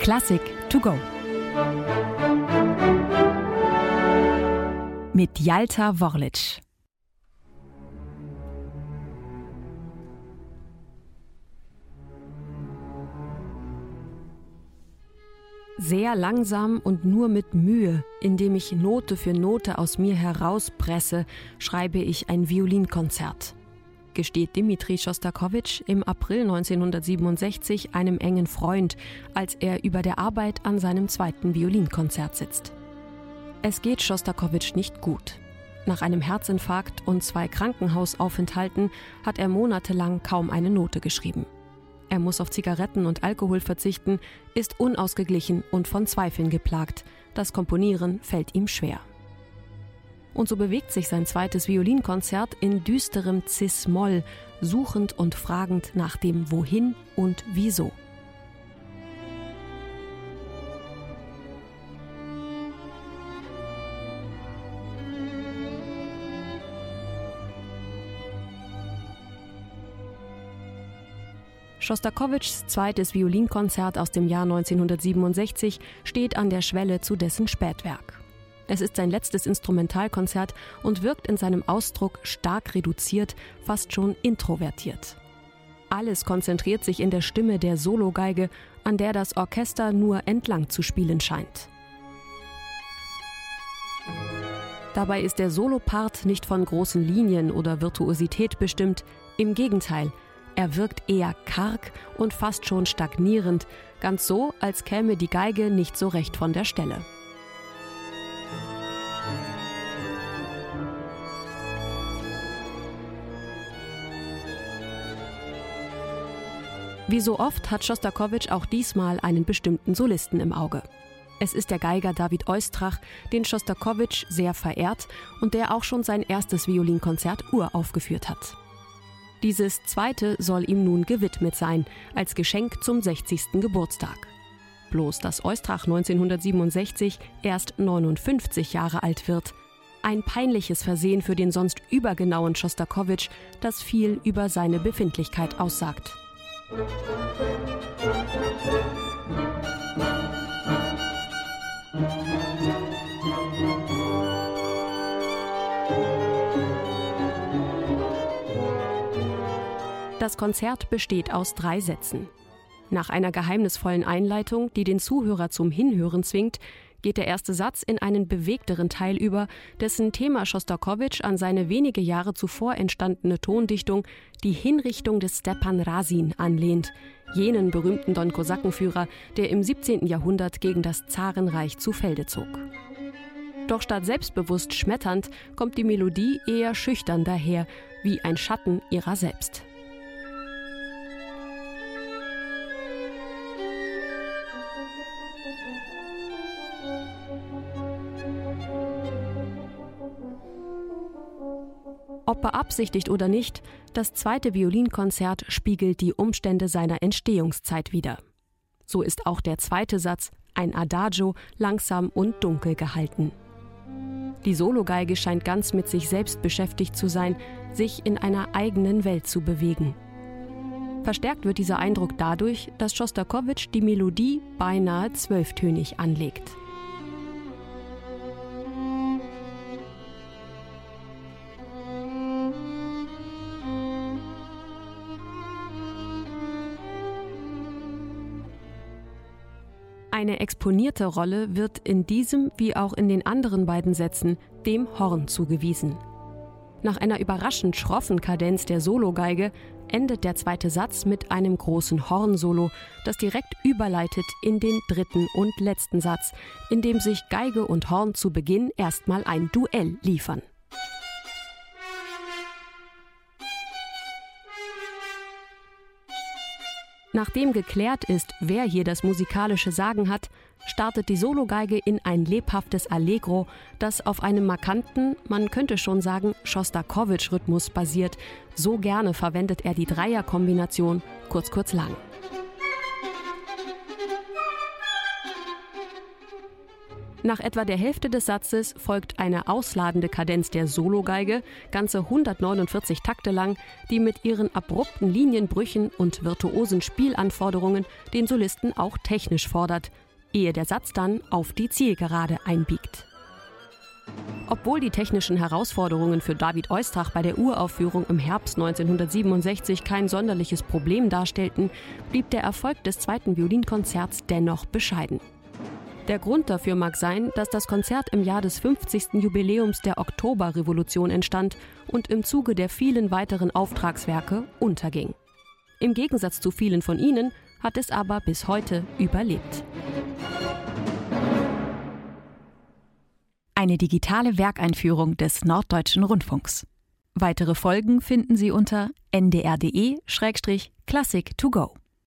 Klassik to go. Mit Jalta Worlic. Sehr langsam und nur mit Mühe, indem ich Note für Note aus mir herauspresse, schreibe ich ein Violinkonzert gesteht Dmitri Schostakowitsch im April 1967 einem engen Freund, als er über der Arbeit an seinem zweiten Violinkonzert sitzt. Es geht Schostakowitsch nicht gut. Nach einem Herzinfarkt und zwei Krankenhausaufenthalten hat er monatelang kaum eine Note geschrieben. Er muss auf Zigaretten und Alkohol verzichten, ist unausgeglichen und von Zweifeln geplagt. Das Komponieren fällt ihm schwer. Und so bewegt sich sein zweites Violinkonzert in düsterem Cis-Moll, suchend und fragend nach dem Wohin und Wieso. Schostakowitschs zweites Violinkonzert aus dem Jahr 1967 steht an der Schwelle zu dessen Spätwerk. Es ist sein letztes Instrumentalkonzert und wirkt in seinem Ausdruck stark reduziert, fast schon introvertiert. Alles konzentriert sich in der Stimme der Sologeige, an der das Orchester nur entlang zu spielen scheint. Dabei ist der Solopart nicht von großen Linien oder Virtuosität bestimmt, im Gegenteil, er wirkt eher karg und fast schon stagnierend, ganz so, als käme die Geige nicht so recht von der Stelle. Wie so oft hat Schostakowitsch auch diesmal einen bestimmten Solisten im Auge. Es ist der Geiger David Oistrach, den Schostakowitsch sehr verehrt und der auch schon sein erstes Violinkonzert uraufgeführt hat. Dieses zweite soll ihm nun gewidmet sein, als Geschenk zum 60. Geburtstag. Bloß dass Oistrach 1967 erst 59 Jahre alt wird. Ein peinliches Versehen für den sonst übergenauen Schostakowitsch, das viel über seine Befindlichkeit aussagt. Das Konzert besteht aus drei Sätzen. Nach einer geheimnisvollen Einleitung, die den Zuhörer zum Hinhören zwingt, geht der erste Satz in einen bewegteren Teil über, dessen Thema Schostakowitsch an seine wenige Jahre zuvor entstandene Tondichtung Die Hinrichtung des Stepan Rasin anlehnt, jenen berühmten Don Kosakenführer, der im 17. Jahrhundert gegen das Zarenreich zu Felde zog. Doch statt selbstbewusst schmetternd kommt die Melodie eher schüchtern daher, wie ein Schatten ihrer selbst. Ob beabsichtigt oder nicht, das zweite Violinkonzert spiegelt die Umstände seiner Entstehungszeit wider. So ist auch der zweite Satz, ein Adagio, langsam und dunkel gehalten. Die Sologeige scheint ganz mit sich selbst beschäftigt zu sein, sich in einer eigenen Welt zu bewegen. Verstärkt wird dieser Eindruck dadurch, dass Schostakowitsch die Melodie beinahe zwölftönig anlegt. Eine exponierte Rolle wird in diesem wie auch in den anderen beiden Sätzen dem Horn zugewiesen. Nach einer überraschend schroffen Kadenz der Sologeige endet der zweite Satz mit einem großen Hornsolo, das direkt überleitet in den dritten und letzten Satz, in dem sich Geige und Horn zu Beginn erstmal ein Duell liefern. Nachdem geklärt ist, wer hier das musikalische Sagen hat, startet die Sologeige in ein lebhaftes Allegro, das auf einem markanten, man könnte schon sagen, Schostakowitsch-Rhythmus basiert. So gerne verwendet er die Dreierkombination kurz kurz lang. Nach etwa der Hälfte des Satzes folgt eine ausladende Kadenz der Sologeige, ganze 149 Takte lang, die mit ihren abrupten Linienbrüchen und virtuosen Spielanforderungen den Solisten auch technisch fordert, ehe der Satz dann auf die Zielgerade einbiegt. Obwohl die technischen Herausforderungen für David Oistach bei der Uraufführung im Herbst 1967 kein sonderliches Problem darstellten, blieb der Erfolg des zweiten Violinkonzerts dennoch bescheiden. Der Grund dafür mag sein, dass das Konzert im Jahr des 50. Jubiläums der Oktoberrevolution entstand und im Zuge der vielen weiteren Auftragswerke unterging. Im Gegensatz zu vielen von ihnen hat es aber bis heute überlebt. Eine digitale Werkeinführung des Norddeutschen Rundfunks. Weitere Folgen finden Sie unter ndr.de-classic to go.